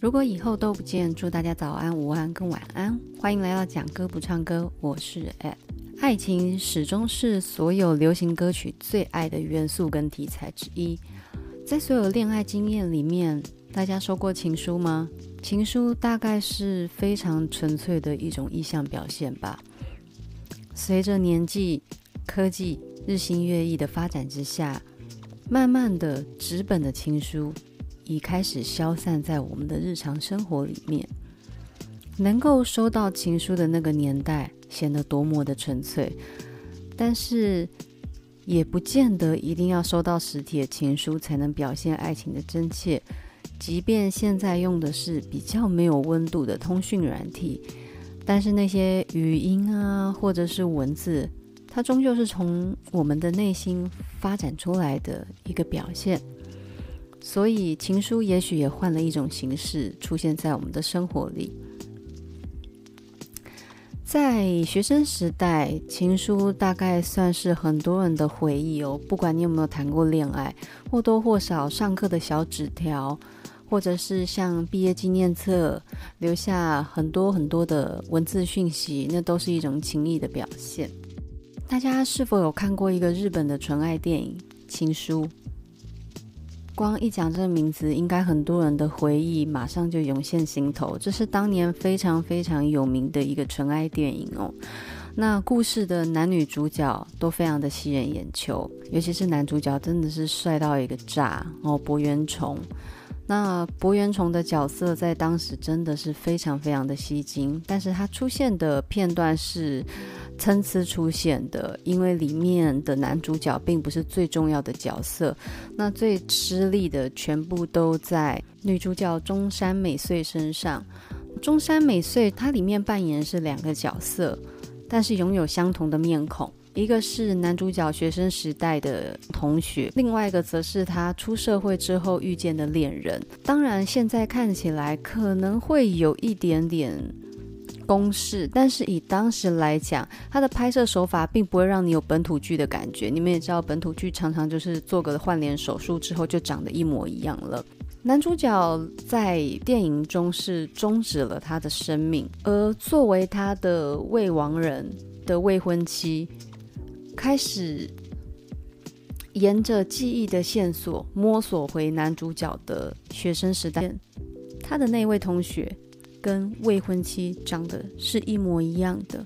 如果以后都不见，祝大家早安、午安跟晚安。欢迎来到讲歌不唱歌，我是 Ed。爱情始终是所有流行歌曲最爱的元素跟题材之一。在所有恋爱经验里面，大家收过情书吗？情书大概是非常纯粹的一种意象表现吧。随着年纪、科技日新月异的发展之下，慢慢的纸本的情书已开始消散在我们的日常生活里面。能够收到情书的那个年代，显得多么的纯粹，但是也不见得一定要收到实体的情书才能表现爱情的真切。即便现在用的是比较没有温度的通讯软体，但是那些语音啊，或者是文字，它终究是从我们的内心发展出来的一个表现。所以，情书也许也换了一种形式出现在我们的生活里。在学生时代，情书大概算是很多人的回忆哦。不管你有没有谈过恋爱，或多或少上课的小纸条，或者是像毕业纪念册留下很多很多的文字讯息，那都是一种情谊的表现。大家是否有看过一个日本的纯爱电影《情书》？光一讲这个名字，应该很多人的回忆马上就涌现心头。这是当年非常非常有名的一个纯爱电影哦。那故事的男女主角都非常的吸人眼球，尤其是男主角真的是帅到一个炸哦，柏原崇。那柏原崇的角色在当时真的是非常非常的吸睛，但是他出现的片段是。参差出现的，因为里面的男主角并不是最重要的角色，那最吃力的全部都在女主角中山美穗身上。中山美穗她里面扮演是两个角色，但是拥有相同的面孔，一个是男主角学生时代的同学，另外一个则是他出社会之后遇见的恋人。当然，现在看起来可能会有一点点。公式，但是以当时来讲，它的拍摄手法并不会让你有本土剧的感觉。你们也知道，本土剧常常就是做个换脸手术之后就长得一模一样了。男主角在电影中是终止了他的生命，而作为他的未亡人的未婚妻，开始沿着记忆的线索摸索回男主角的学生时代，他的那位同学。跟未婚妻长得是一模一样的，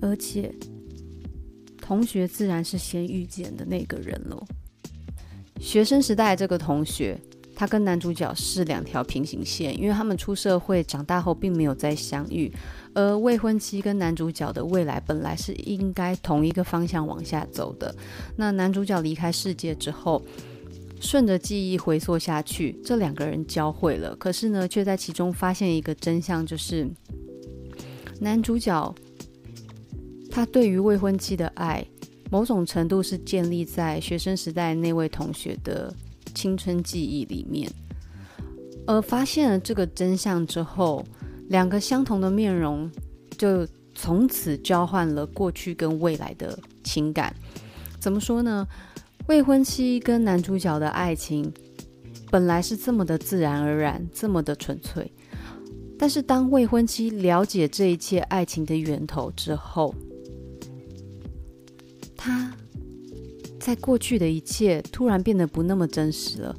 而且同学自然是先遇见的那个人喽。学生时代这个同学，他跟男主角是两条平行线，因为他们出社会长大后并没有再相遇。而未婚妻跟男主角的未来本来是应该同一个方向往下走的。那男主角离开世界之后。顺着记忆回溯下去，这两个人交汇了。可是呢，却在其中发现一个真相，就是男主角他对于未婚妻的爱，某种程度是建立在学生时代那位同学的青春记忆里面。而发现了这个真相之后，两个相同的面容就从此交换了过去跟未来的情感。怎么说呢？未婚妻跟男主角的爱情本来是这么的自然而然，这么的纯粹。但是当未婚妻了解这一切爱情的源头之后，她在过去的一切突然变得不那么真实了。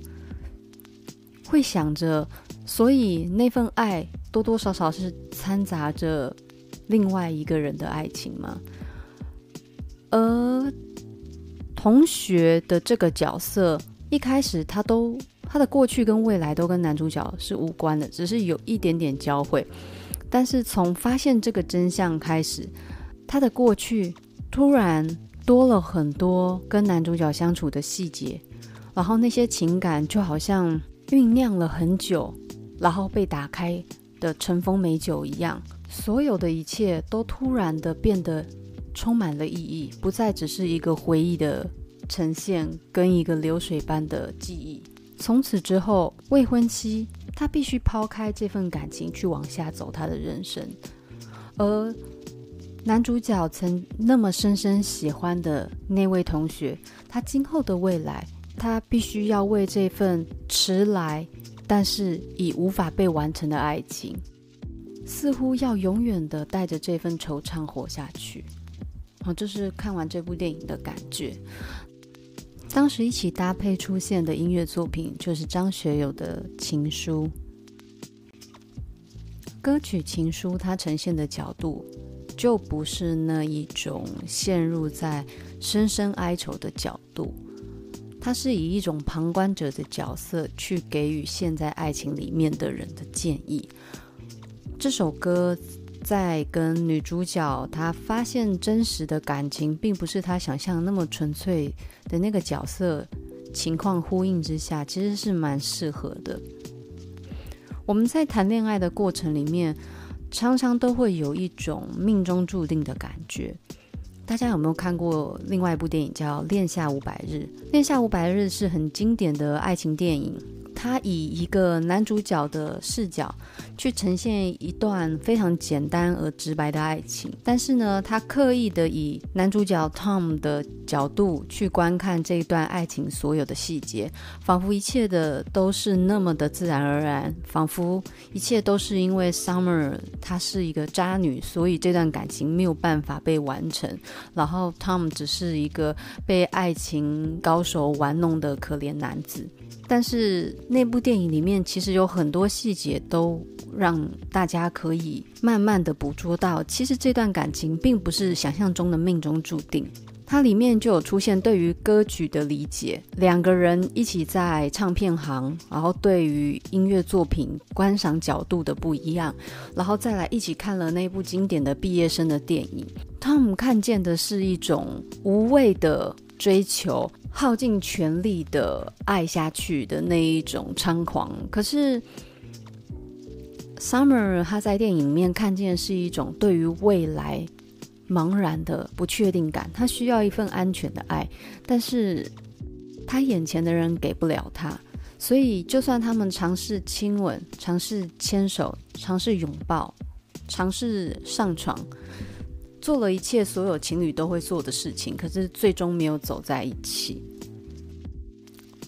会想着，所以那份爱多多少少是掺杂着另外一个人的爱情吗？而同学的这个角色，一开始他都他的过去跟未来都跟男主角是无关的，只是有一点点交汇。但是从发现这个真相开始，他的过去突然多了很多跟男主角相处的细节，然后那些情感就好像酝酿了很久，然后被打开的尘封美酒一样，所有的一切都突然的变得。充满了意义，不再只是一个回忆的呈现，跟一个流水般的记忆。从此之后，未婚妻她必须抛开这份感情去往下走她的人生，而男主角曾那么深深喜欢的那位同学，他今后的未来，他必须要为这份迟来但是已无法被完成的爱情，似乎要永远的带着这份惆怅活下去。哦，这是看完这部电影的感觉。当时一起搭配出现的音乐作品就是张学友的《情书》。歌曲《情书》它呈现的角度，就不是那一种陷入在深深哀愁的角度。它是以一种旁观者的角色去给予陷在爱情里面的人的建议。这首歌在跟女主角她发现真实的感情，并不是她想象那么纯粹的那个角色情况呼应之下，其实是蛮适合的。我们在谈恋爱的过程里面，常常都会有一种命中注定的感觉。大家有没有看过另外一部电影叫《恋夏五百日》？《恋夏五百日》是很经典的爱情电影。他以一个男主角的视角去呈现一段非常简单而直白的爱情，但是呢，他刻意的以男主角 Tom 的角度去观看这一段爱情所有的细节，仿佛一切的都是那么的自然而然，仿佛一切都是因为 Summer 她是一个渣女，所以这段感情没有办法被完成，然后 Tom 只是一个被爱情高手玩弄的可怜男子。但是那部电影里面其实有很多细节都让大家可以慢慢的捕捉到，其实这段感情并不是想象中的命中注定。它里面就有出现对于歌曲的理解，两个人一起在唱片行，然后对于音乐作品观赏角度的不一样，然后再来一起看了那部经典的毕业生的电影。汤姆看见的是一种无畏的追求。耗尽全力的爱下去的那一种猖狂，可是 Summer 他在电影里面看见是一种对于未来茫然的不确定感，他需要一份安全的爱，但是他眼前的人给不了他，所以就算他们尝试亲吻、尝试牵手、尝试拥抱、尝试上床。做了一切所有情侣都会做的事情，可是最终没有走在一起。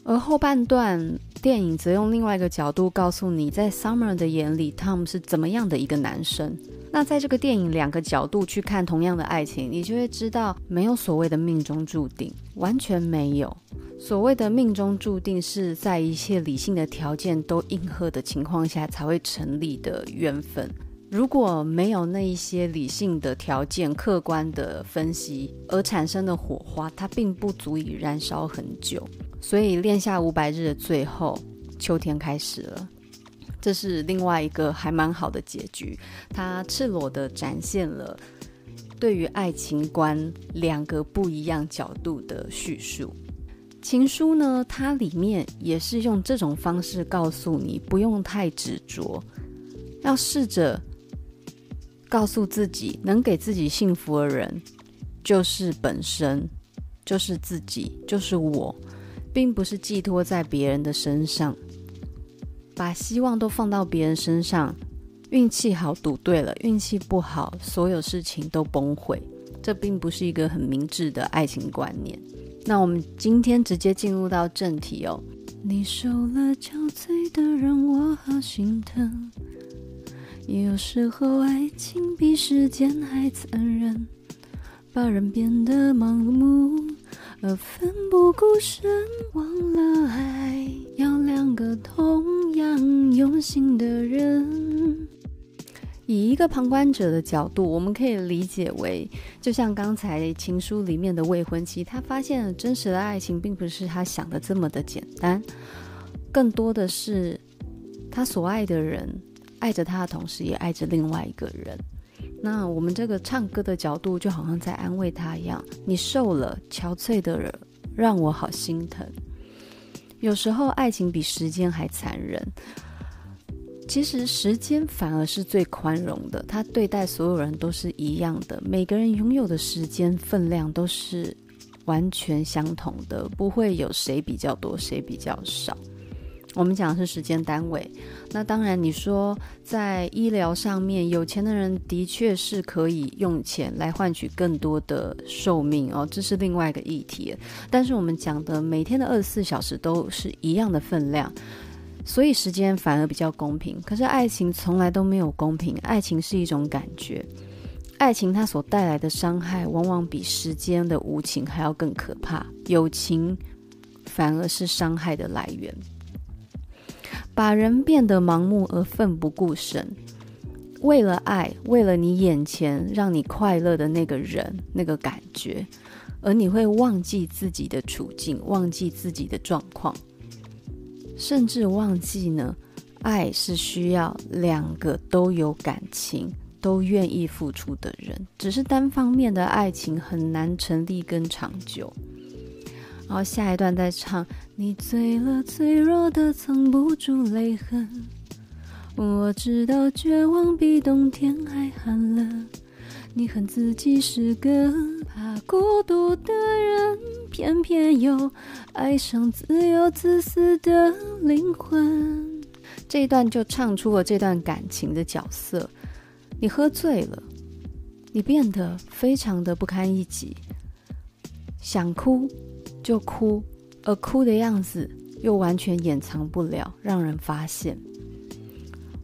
而后半段电影则用另外一个角度告诉你，在 Summer 的眼里，Tom 是怎么样的一个男生。那在这个电影两个角度去看同样的爱情，你就会知道，没有所谓的命中注定，完全没有。所谓的命中注定，是在一切理性的条件都应和的情况下才会成立的缘分。如果没有那一些理性的条件、客观的分析而产生的火花，它并不足以燃烧很久。所以，恋下五百日的最后，秋天开始了，这是另外一个还蛮好的结局。它赤裸地展现了对于爱情观两个不一样角度的叙述。情书呢，它里面也是用这种方式告诉你，不用太执着，要试着。告诉自己，能给自己幸福的人，就是本身，就是自己，就是我，并不是寄托在别人的身上，把希望都放到别人身上，运气好赌对了，运气不好，所有事情都崩溃，这并不是一个很明智的爱情观念。那我们今天直接进入到正题哦。你受了憔悴的人，我好心疼。有时候，爱情比时间还残忍，把人变得盲目而奋不顾身。忘了爱要两个同样用心的人。以一个旁观者的角度，我们可以理解为，就像刚才情书里面的未婚妻，她发现真实的爱情并不是她想的这么的简单，更多的是她所爱的人。爱着他的同时，也爱着另外一个人。那我们这个唱歌的角度，就好像在安慰他一样：你瘦了，憔悴的人，让我好心疼。有时候，爱情比时间还残忍。其实，时间反而是最宽容的，他对待所有人都是一样的。每个人拥有的时间分量都是完全相同的，不会有谁比较多，谁比较少。我们讲的是时间单位，那当然你说在医疗上面，有钱的人的确是可以用钱来换取更多的寿命哦，这是另外一个议题。但是我们讲的每天的二十四小时都是一样的分量，所以时间反而比较公平。可是爱情从来都没有公平，爱情是一种感觉，爱情它所带来的伤害往往比时间的无情还要更可怕。友情反而是伤害的来源，把人变得盲目而奋不顾身。为了爱，为了你眼前让你快乐的那个人，那个感觉，而你会忘记自己的处境，忘记自己的状况，甚至忘记呢，爱是需要两个都有感情、都愿意付出的人，只是单方面的爱情很难成立跟长久。然后下一段再唱，你醉了，脆弱的藏不住泪痕。我知道绝望比冬天还寒冷，你恨自己是个怕孤独的人，偏偏又爱上自由自私的灵魂。这一段就唱出了这段感情的角色。你喝醉了，你变得非常的不堪一击，想哭就哭，而哭的样子又完全掩藏不了，让人发现。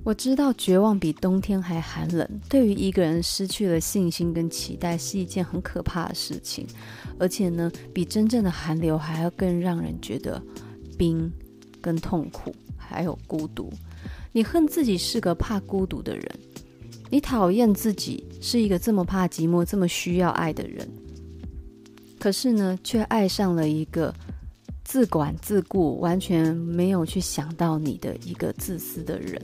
我知道绝望比冬天还寒冷。对于一个人失去了信心跟期待，是一件很可怕的事情，而且呢，比真正的寒流还要更让人觉得冰、跟痛苦，还有孤独。你恨自己是个怕孤独的人，你讨厌自己是一个这么怕寂寞、这么需要爱的人，可是呢，却爱上了一个自管自顾、完全没有去想到你的一个自私的人。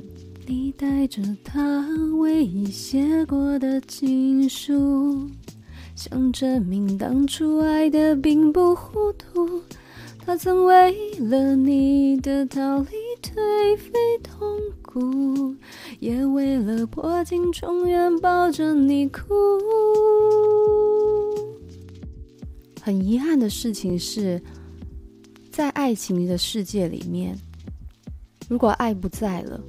你带着他唯一写过的情书，想证明当初爱的并不糊涂。他曾为了你的逃离颓废痛苦，也为了破镜重圆抱着你哭。很遗憾的事情是，在爱情的世界里面，如果爱不在了。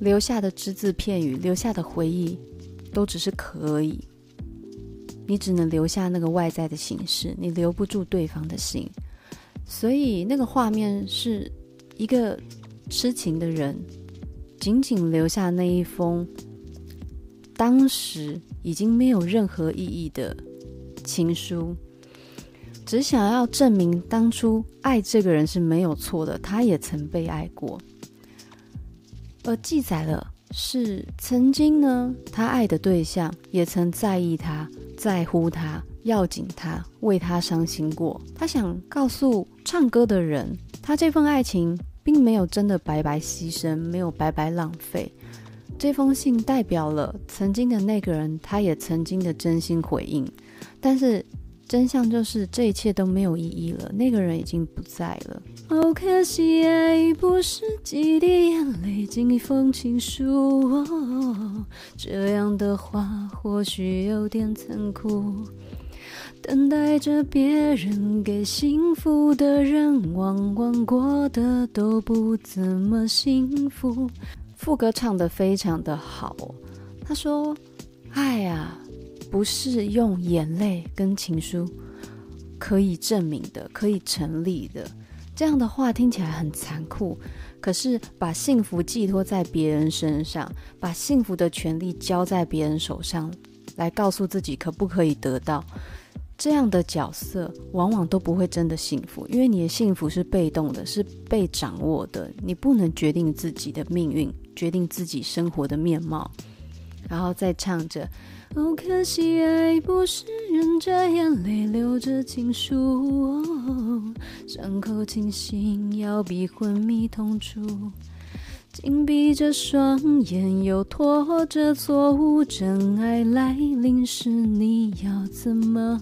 留下的只字片语，留下的回忆，都只是壳而已。你只能留下那个外在的形式，你留不住对方的心。所以那个画面是一个痴情的人，仅仅留下那一封当时已经没有任何意义的情书，只想要证明当初爱这个人是没有错的，他也曾被爱过。而记载了是曾经呢，他爱的对象也曾在意他、在乎他、要紧他、为他伤心过。他想告诉唱歌的人，他这份爱情并没有真的白白牺牲，没有白白浪费。这封信代表了曾经的那个人，他也曾经的真心回应，但是。真相就是这一切都没有意义了，那个人已经不在了。好可惜，爱不是几滴眼泪经一封情书，哦，这样的话或许有点残酷。等待着别人给幸福的人，往往过得都不怎么幸福。副歌唱得非常的好，他说：“爱啊。”不是用眼泪跟情书可以证明的，可以成立的。这样的话听起来很残酷，可是把幸福寄托在别人身上，把幸福的权利交在别人手上，来告诉自己可不可以得到，这样的角色往往都不会真的幸福，因为你的幸福是被动的，是被掌握的，你不能决定自己的命运，决定自己生活的面貌。然后再唱着。哦，可惜爱不是忍着眼泪留着情书，哦，伤口清醒要比昏迷痛楚，紧闭着双眼又拖着错误，真爱来临时你要怎么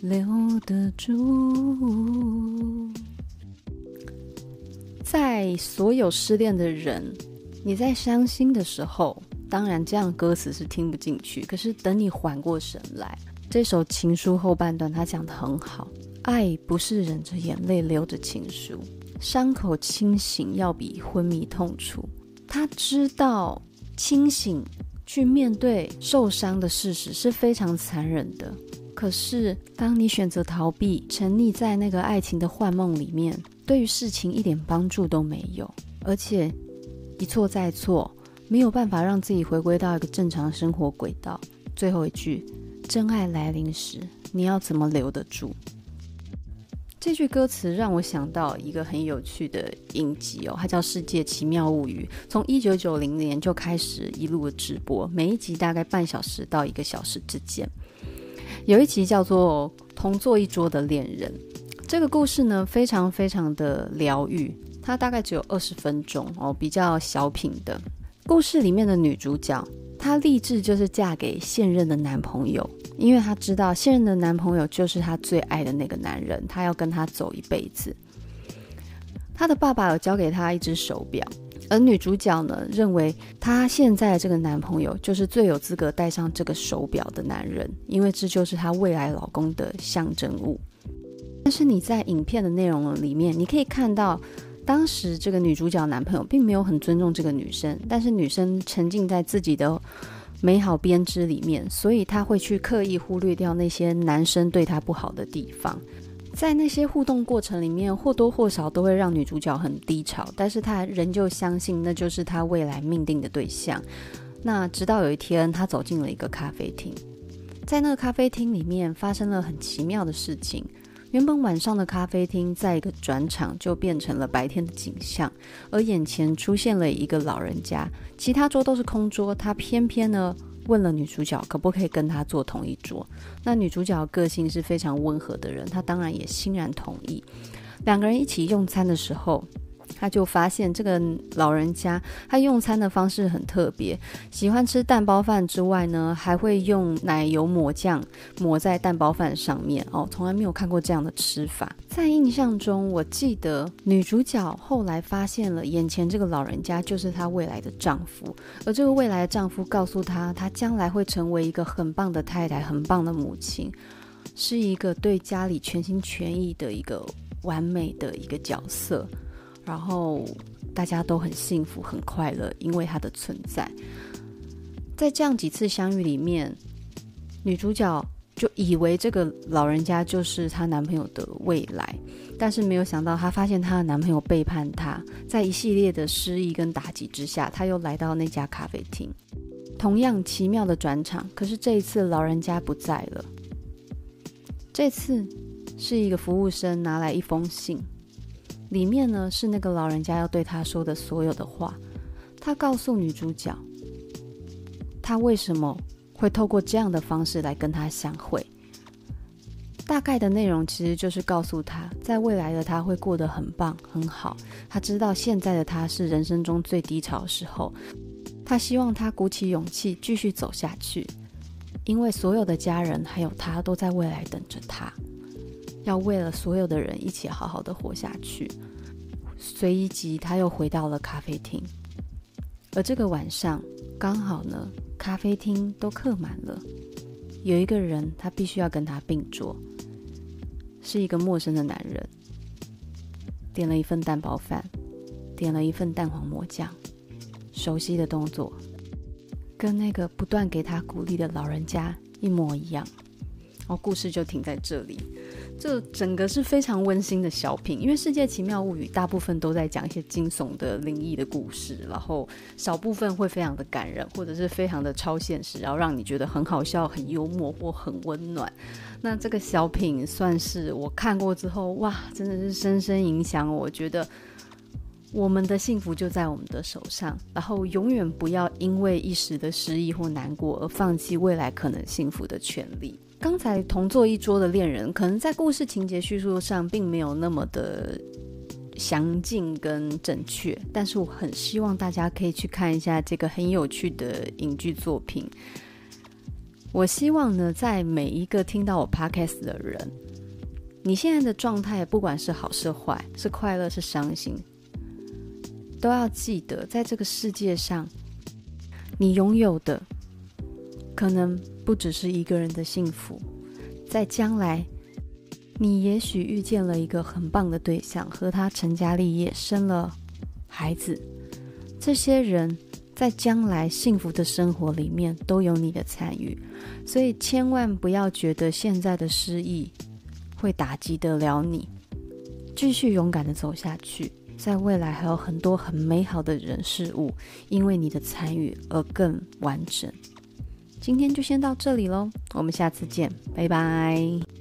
留得住？在所有失恋的人，你在伤心的时候。当然，这样歌词是听不进去。可是等你缓过神来，这首情书后半段他讲得很好。爱不是忍着眼泪留着情书，伤口清醒要比昏迷痛楚。他知道清醒去面对受伤的事实是非常残忍的。可是当你选择逃避，沉溺在那个爱情的幻梦里面，对于事情一点帮助都没有。而且一错再错，没有办法让自己回归到一个正常生活轨道。最后一句，真爱来临时，你要怎么留得住？这句歌词让我想到一个很有趣的影集哦，它叫《世界奇妙物语》，从一九九零年就开始一路直播，每一集大概半小时到一个小时之间。有一集叫做《同坐一桌的恋人》，这个故事呢非常非常的疗愈，它大概只有二十分钟哦，比较小品的。故事里面的女主角，她立志就是嫁给现任的男朋友。因为她知道现任的男朋友就是她最爱的那个男人，她要跟他走一辈子。她的爸爸有交给她一只手表，而女主角呢，认为她现在的这个男朋友就是最有资格戴上这个手表的男人，因为这就是她未来老公的象征物。但是你在影片的内容里面，你可以看到，当时这个女主角男朋友并没有很尊重这个女生，但是女生沉浸在自己的。美好编织里面，所以她会去刻意忽略掉那些男生对她不好的地方。在那些互动过程里面，或多或少都会让女主角很低潮，但是她仍旧相信那就是她未来命定的对象。那直到有一天，她走进了一个咖啡厅，在那个咖啡厅里面发生了很奇妙的事情。原本晚上的咖啡厅，在一个转场就变成了白天的景象，而眼前出现了一个老人家，其他桌都是空桌，他偏偏呢问了女主角可不可以跟他坐同一桌。那女主角个性是非常温和的人，她当然也欣然同意。两个人一起用餐的时候，他就发现这个老人家，他用餐的方式很特别，喜欢吃蛋包饭之外呢，还会用奶油抹酱抹在蛋包饭上面哦，从来没有看过这样的吃法。在印象中，我记得女主角后来发现了眼前这个老人家就是她未来的丈夫，而这个未来的丈夫告诉她，她将来会成为一个很棒的太太，很棒的母亲，是一个对家里全心全意的一个完美的一个角色。然后大家都很幸福、很快乐，因为他的存在。在这样几次相遇里面，女主角就以为这个老人家就是她男朋友的未来，但是没有想到，她发现她的男朋友背叛她。在一系列的失意跟打击之下，她又来到那家咖啡厅，同样奇妙的转场。可是这一次，老人家不在了。这次是一个服务生拿来一封信。里面呢，是那个老人家要对他说的所有的话。他告诉女主角，他为什么会透过这样的方式来跟他相会。大概的内容其实就是告诉他，在未来的他会过得很棒很好。他知道现在的他是人生中最低潮的时候，他希望他鼓起勇气继续走下去，因为所有的家人还有他都在未来等着他。要为了所有的人一起好好的活下去。随即，他又回到了咖啡厅，而这个晚上刚好呢，咖啡厅都客满了。有一个人，他必须要跟他并桌，是一个陌生的男人，点了一份蛋包饭，点了一份蛋黄抹酱，熟悉的动作，跟那个不断给他鼓励的老人家一模一样。哦，故事就停在这里。这整个是非常温馨的小品，因为《世界奇妙物语》大部分都在讲一些惊悚的灵异的故事，然后少部分会非常的感人，或者是非常的超现实，然后让你觉得很好笑、很幽默或很温暖。那这个小品算是我看过之后，哇，真的是深深影响我，觉得我们的幸福就在我们的手上，然后永远不要因为一时的失意或难过而放弃未来可能幸福的权利。刚才同坐一桌的恋人，可能在故事情节叙述上并没有那么的详尽跟正确，但是我很希望大家可以去看一下这个很有趣的影剧作品。我希望呢，在每一个听到我 podcast 的人，你现在的状态，不管是好是坏，是快乐是伤心，都要记得，在这个世界上，你拥有的可能。不只是一个人的幸福，在将来，你也许遇见了一个很棒的对象，和他成家立业，生了孩子。这些人在将来幸福的生活里面都有你的参与，所以千万不要觉得现在的失意会打击得了你，继续勇敢的走下去。在未来还有很多很美好的人事物，因为你的参与而更完整。今天就先到这里喽，我们下次见，拜拜。